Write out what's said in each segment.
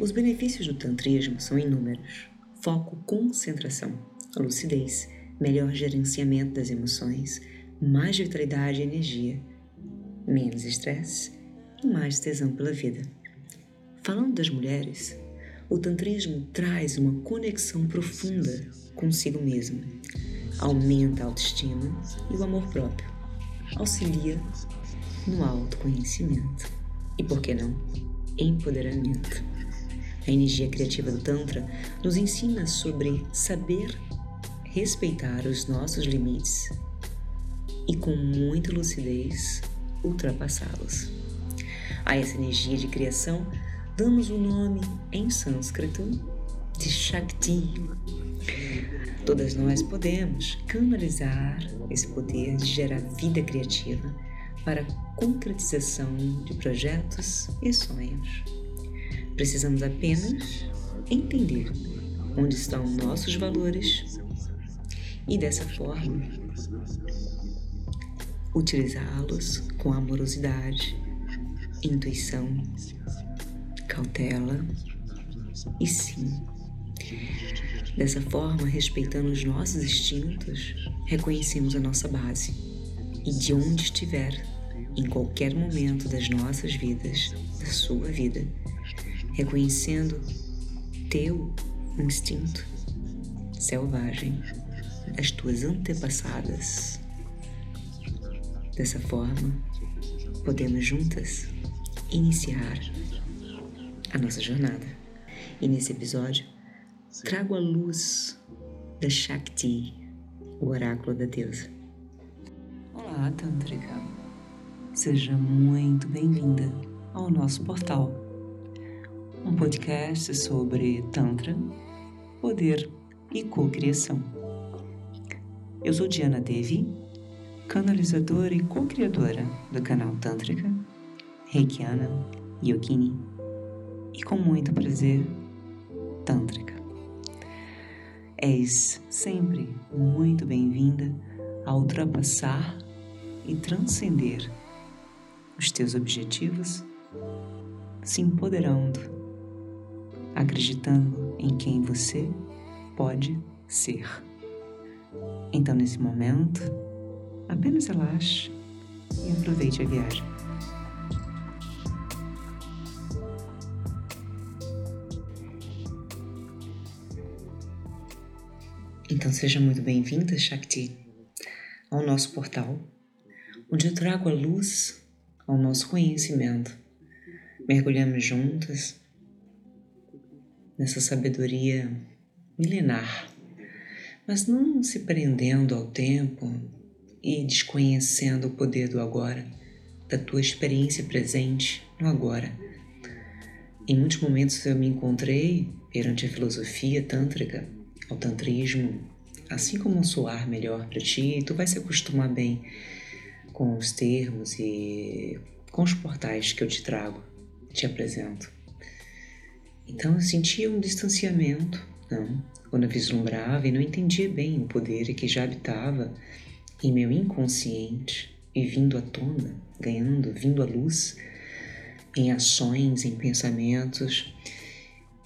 Os benefícios do tantrismo são inúmeros: foco, concentração, lucidez, melhor gerenciamento das emoções, mais vitalidade e energia, menos estresse e mais tesão pela vida. Falando das mulheres, o tantrismo traz uma conexão profunda consigo mesma, aumenta a autoestima e o amor próprio, auxilia no autoconhecimento e, por que não, empoderamento. A energia criativa do Tantra nos ensina sobre saber respeitar os nossos limites e, com muita lucidez, ultrapassá-los. A essa energia de criação damos o um nome em sânscrito de Shakti. Todas nós podemos canalizar esse poder de gerar vida criativa para a concretização de projetos e sonhos. Precisamos apenas entender onde estão nossos valores e, dessa forma, utilizá-los com amorosidade, intuição, cautela e sim. Dessa forma, respeitando os nossos instintos, reconhecemos a nossa base e de onde estiver, em qualquer momento das nossas vidas, da sua vida, reconhecendo teu instinto selvagem, as tuas antepassadas. Dessa forma, podemos juntas iniciar a nossa jornada. E nesse episódio, trago a luz da Shakti, o oráculo da deusa. Olá, Tantrika! Seja muito bem-vinda ao nosso portal, podcast sobre Tantra, poder e co-criação. Eu sou Diana Devi, canalizadora e co-criadora do canal Tântrica, Reikiana, Yogini e com muito prazer, Tântrica. És sempre muito bem-vinda a ultrapassar e transcender os teus objetivos, se empoderando, acreditando em quem você pode ser. Então, nesse momento, apenas relaxe e aproveite a viagem. Então seja muito bem-vinda, Shakti, ao nosso portal, onde eu trago a luz ao nosso conhecimento. Mergulhamos juntas nessa sabedoria milenar, mas não se prendendo ao tempo e desconhecendo o poder do agora, da tua experiência presente no agora. Em muitos momentos eu me encontrei perante a filosofia tântrica, ao tantrismo, assim como um soar melhor para ti, tu vai se acostumar bem com os termos e com os portais que eu te trago, te apresento. Então eu sentia um distanciamento, não? Quando eu vislumbrava e não entendia bem o poder que já habitava em meu inconsciente e vindo à tona, ganhando, vindo à luz em ações, em pensamentos.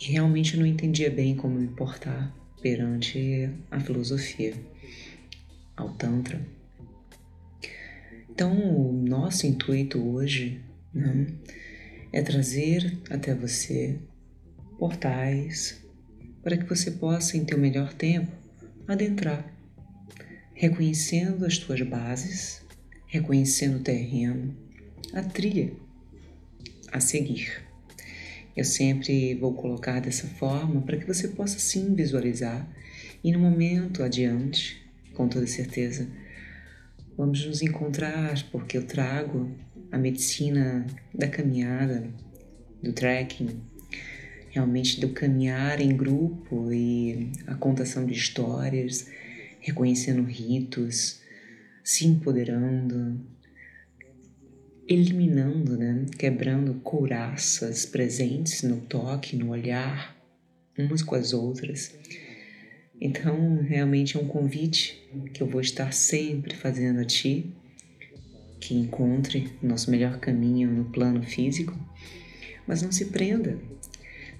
E realmente eu não entendia bem como me portar perante a filosofia, ao Tantra. Então, o nosso intuito hoje né, é trazer até você portais para que você possa, em teu melhor tempo, adentrar, reconhecendo as tuas bases, reconhecendo o terreno, a trilha a seguir. Eu sempre vou colocar dessa forma para que você possa sim visualizar e no momento adiante, com toda certeza, Vamos nos encontrar porque eu trago a medicina da caminhada, do trekking, realmente do caminhar em grupo e a contação de histórias, reconhecendo ritos, se empoderando, eliminando, né, quebrando couraças presentes no toque, no olhar, umas com as outras então, realmente é um convite que eu vou estar sempre fazendo a ti, que encontre o nosso melhor caminho no plano físico, mas não se prenda.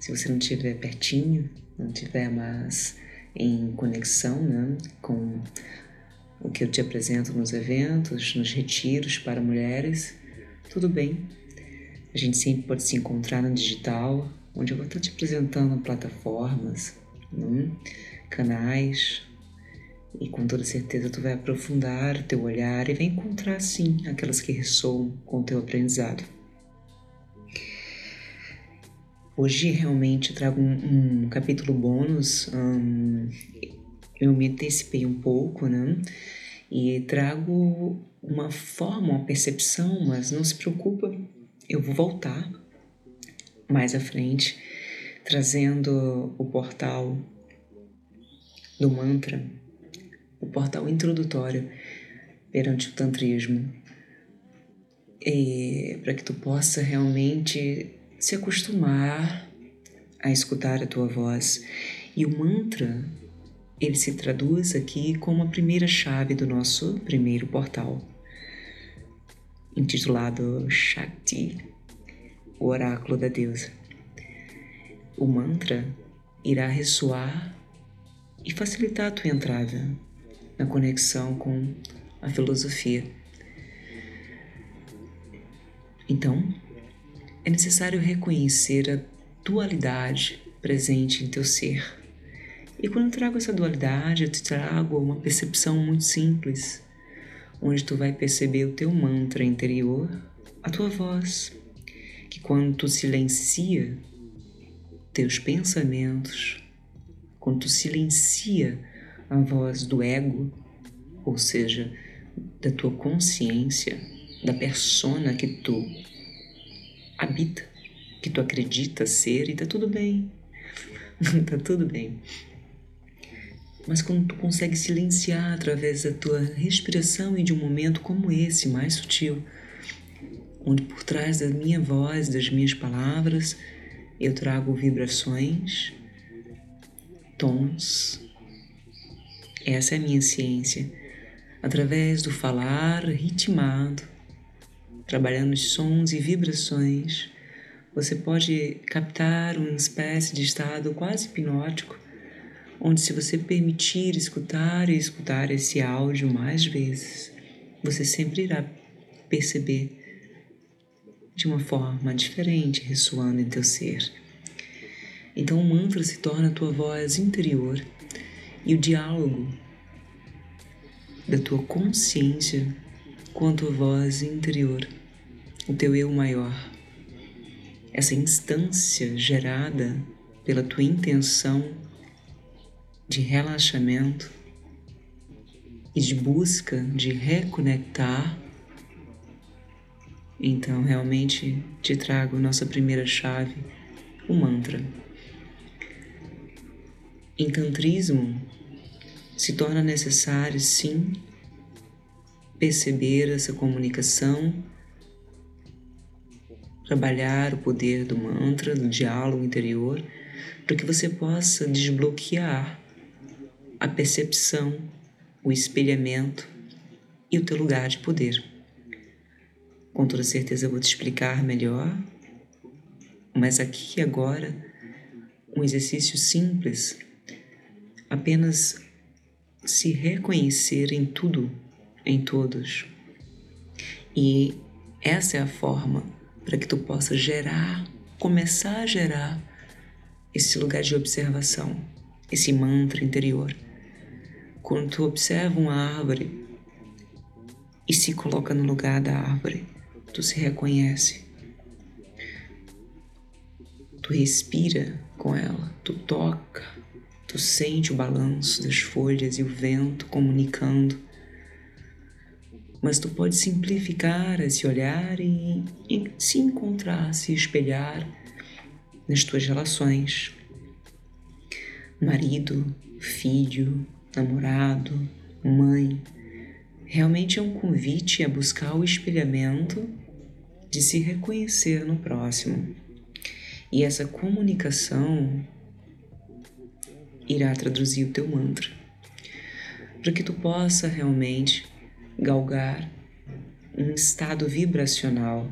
Se você não estiver pertinho, não estiver mais em conexão né, com o que eu te apresento nos eventos, nos retiros para mulheres, tudo bem. A gente sempre pode se encontrar no digital, onde eu vou estar te apresentando plataformas, né, canais, e com toda certeza tu vai aprofundar o teu olhar e vai encontrar sim aquelas que ressoam com o teu aprendizado. Hoje realmente trago um, um capítulo bônus. Um, eu me antecipei um pouco, né? E trago uma forma, uma percepção, mas não se preocupa, eu vou voltar mais à frente, trazendo o portal do mantra o portal introdutório perante o tantrismo, para que tu possa realmente se acostumar a escutar a tua voz. E o mantra, ele se traduz aqui como a primeira chave do nosso primeiro portal, intitulado Shakti, o oráculo da deusa. O mantra irá ressoar e facilitar a tua entrada na conexão com a filosofia. Então, é necessário reconhecer a dualidade presente em teu ser. E quando eu trago essa dualidade, eu te trago uma percepção muito simples, onde tu vai perceber o teu mantra interior, a tua voz, que quando tu silencia teus pensamentos, quando tu silencia a voz do ego, ou seja, da tua consciência, da persona que tu habita, que tu acredita ser e tá tudo bem. tá tudo bem. Mas quando tu consegue silenciar através da tua respiração e de um momento como esse, mais sutil, onde por trás da minha voz, das minhas palavras, eu trago vibrações, tons, essa é a minha ciência. Através do falar ritmado, trabalhando os sons e vibrações, você pode captar uma espécie de estado quase hipnótico, onde, se você permitir escutar e escutar esse áudio mais vezes, você sempre irá perceber de uma forma diferente ressoando em teu ser. Então o mantra se torna a tua voz interior e o diálogo da tua consciência tua voz interior, o teu eu maior. Essa instância gerada pela tua intenção de relaxamento e de busca de reconectar. Então, realmente te trago nossa primeira chave, o mantra. Em tantrismo, se torna necessário, sim, perceber essa comunicação, trabalhar o poder do mantra, do diálogo interior, para que você possa desbloquear a percepção, o espelhamento e o teu lugar de poder. Com toda certeza eu vou te explicar melhor, mas aqui e agora, um exercício simples apenas se reconhecer em tudo, em todos. E essa é a forma para que tu possa gerar, começar a gerar esse lugar de observação, esse mantra interior. Quando tu observa uma árvore e se coloca no lugar da árvore, tu se reconhece. Tu respira com ela, tu toca, Tu sente o balanço das folhas e o vento comunicando. Mas tu pode simplificar esse olhar e, e se encontrar, se espelhar nas tuas relações. Marido, filho, namorado, mãe. Realmente é um convite a buscar o espelhamento de se reconhecer no próximo. E essa comunicação irá traduzir o teu mantra, para que tu possa realmente galgar um estado vibracional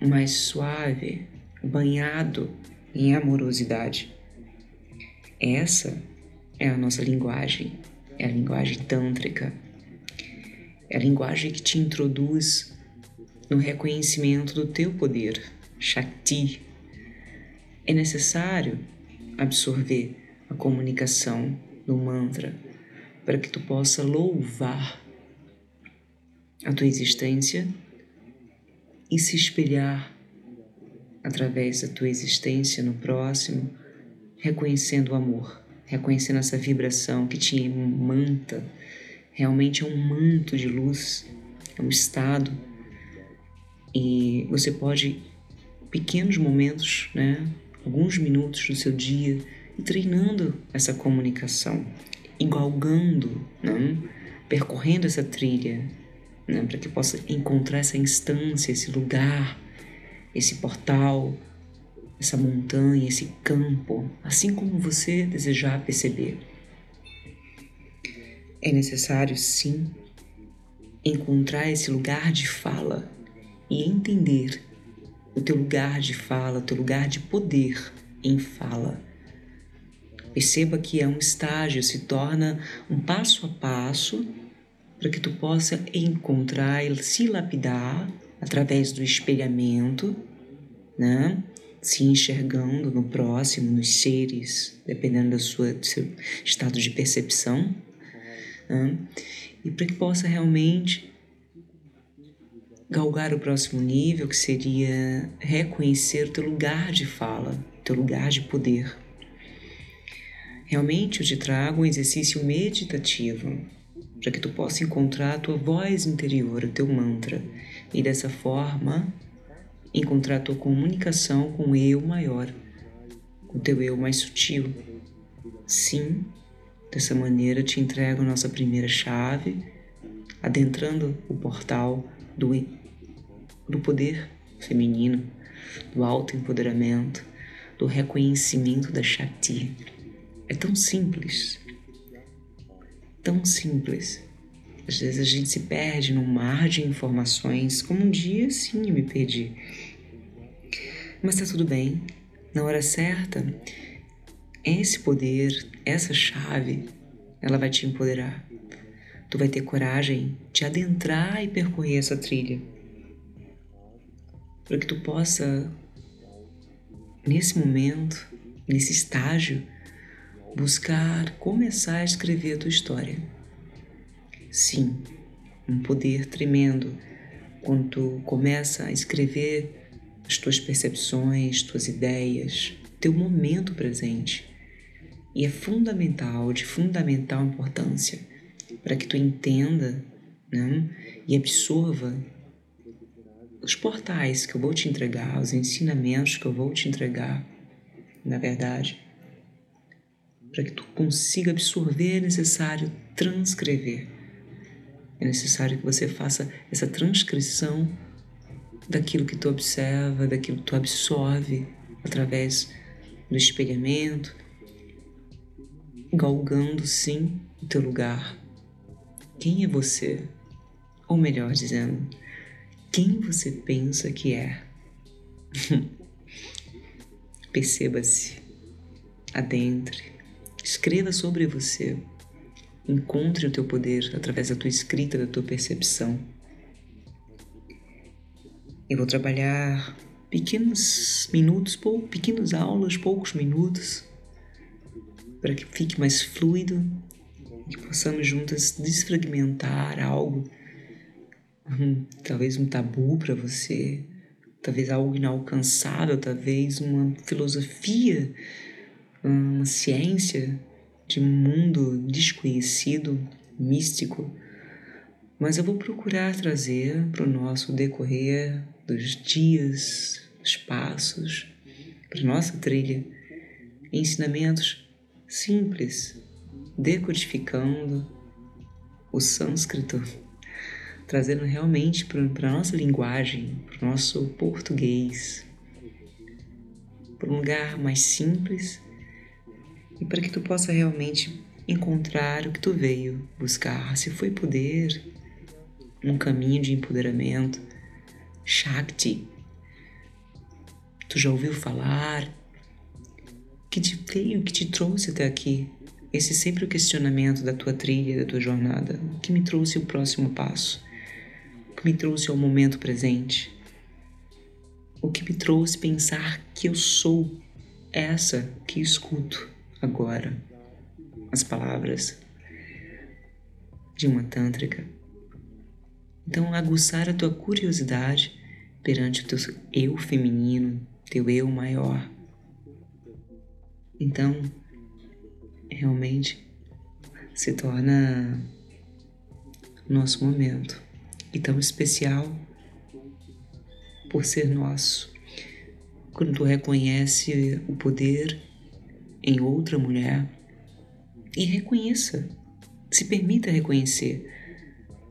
mais suave, banhado em amorosidade. Essa é a nossa linguagem, é a linguagem tântrica. É a linguagem que te introduz no reconhecimento do teu poder, Shakti. É necessário absorver a comunicação do mantra para que tu possa louvar a tua existência e se espelhar através da tua existência no próximo, reconhecendo o amor, reconhecendo essa vibração que te manta. Realmente é um manto de luz, é um estado. E você pode, pequenos momentos, né, alguns minutos do seu dia, ir treinando essa comunicação, galgando, né, percorrendo essa trilha, né, para que possa encontrar essa instância, esse lugar esse portal, essa montanha, esse campo, assim como você desejar perceber. É necessário, sim, encontrar esse lugar de fala e entender o teu lugar de fala, o teu lugar de poder em fala. Perceba que é um estágio, se torna um passo a passo para que tu possa encontrar e se lapidar através do espelhamento, né? se enxergando no próximo, nos seres, dependendo da sua, do seu estado de percepção, né? e para que possa realmente galgar o próximo nível, que seria reconhecer o teu lugar de fala, teu lugar de poder. Realmente eu te trago um exercício meditativo para que tu possa encontrar a tua voz interior, o teu mantra, e dessa forma encontrar a tua comunicação com o eu maior, com o teu eu mais sutil. Sim, dessa maneira te entrego a nossa primeira chave, adentrando o portal do, do poder feminino, do autoempoderamento, do reconhecimento da Shakti. É tão simples tão simples. Às vezes a gente se perde num mar de informações, como um dia sim eu me perdi. Mas tá tudo bem. Na hora certa, esse poder, essa chave, ela vai te empoderar. Tu vai ter coragem de adentrar e percorrer essa trilha. Para que tu possa, nesse momento, nesse estágio, buscar começar a escrever a tua história. Sim, um poder tremendo quando tu começa a escrever as tuas percepções, tuas ideias, teu momento presente. E é fundamental, de fundamental importância, para que tu entenda né, e absorva os portais que eu vou te entregar, os ensinamentos que eu vou te entregar, na verdade, para que tu consiga absorver, é necessário transcrever. É necessário que você faça essa transcrição daquilo que tu observa, daquilo que tu absorve através do espelhamento, galgando sim o teu lugar. Quem é você? Ou melhor dizendo, quem você pensa que é? Perceba-se, adentre, Escreva sobre você. Encontre o teu poder através da tua escrita, da tua percepção. Eu vou trabalhar pequenos minutos, pou, pequenas aulas, poucos minutos, para que fique mais fluido e que possamos juntas desfragmentar algo, um, talvez um tabu para você, talvez algo inalcançável, talvez uma filosofia uma ciência de mundo desconhecido, místico, mas eu vou procurar trazer para o nosso decorrer dos dias, dos passos, para nossa trilha, ensinamentos simples, decodificando o sânscrito, trazendo realmente para a nossa linguagem, para o nosso português, para um lugar mais simples e para que tu possa realmente encontrar o que tu veio buscar, se foi poder, um caminho de empoderamento, Shakti. Tu já ouviu falar? veio, que te trouxe até aqui. Esse sempre o questionamento da tua trilha, da tua jornada. O que me trouxe o próximo passo? O que me trouxe ao momento presente? O que me trouxe pensar que eu sou essa que escuto agora as palavras de uma tântrica. Então, aguçar a tua curiosidade perante o teu eu feminino, teu eu maior. Então, realmente se torna nosso momento e tão especial por ser nosso. Quando tu reconhece o poder em outra mulher e reconheça, se permita reconhecer,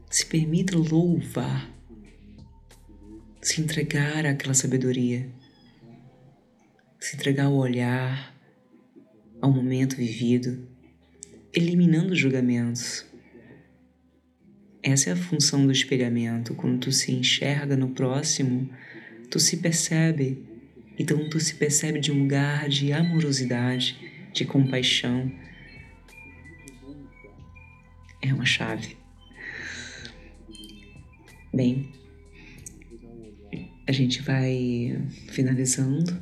se permita louvar, se entregar àquela sabedoria, se entregar ao olhar, ao momento vivido, eliminando julgamentos. Essa é a função do espelhamento. Quando tu se enxerga no próximo, tu se percebe. Então tu se percebe de um lugar de amorosidade, de compaixão. É uma chave. Bem, a gente vai finalizando.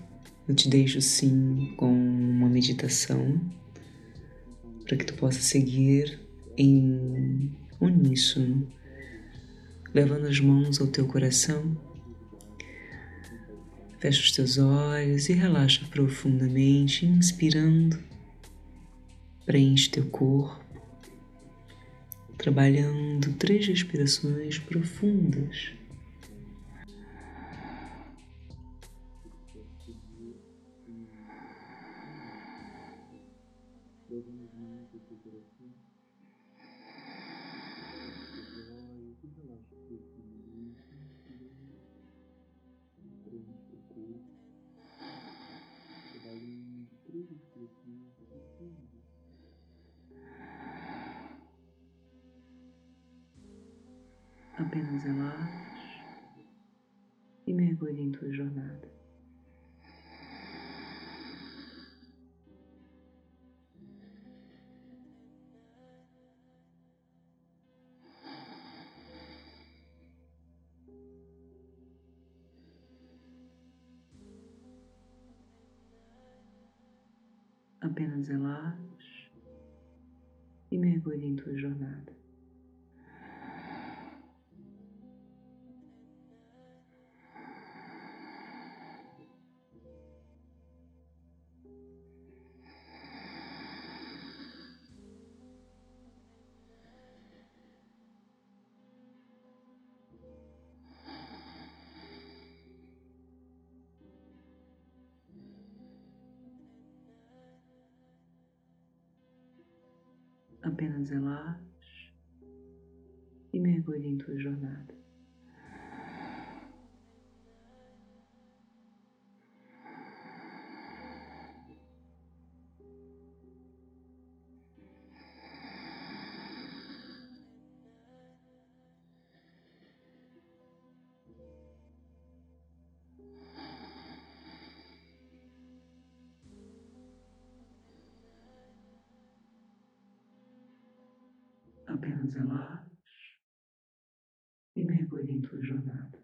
Eu te deixo sim com uma meditação para que tu possa seguir em uníssono, levando as mãos ao teu coração. Fecha os teus olhos e relaxa profundamente, inspirando. Preenche teu corpo, trabalhando três respirações profundas. Apenas relaxe e mergulhe em tua jornada. Apenas relaxe e mergulhe em tua jornada. Relaxe e mergulhe em tua jornada. Relaxe e mergulhe em tua jornada.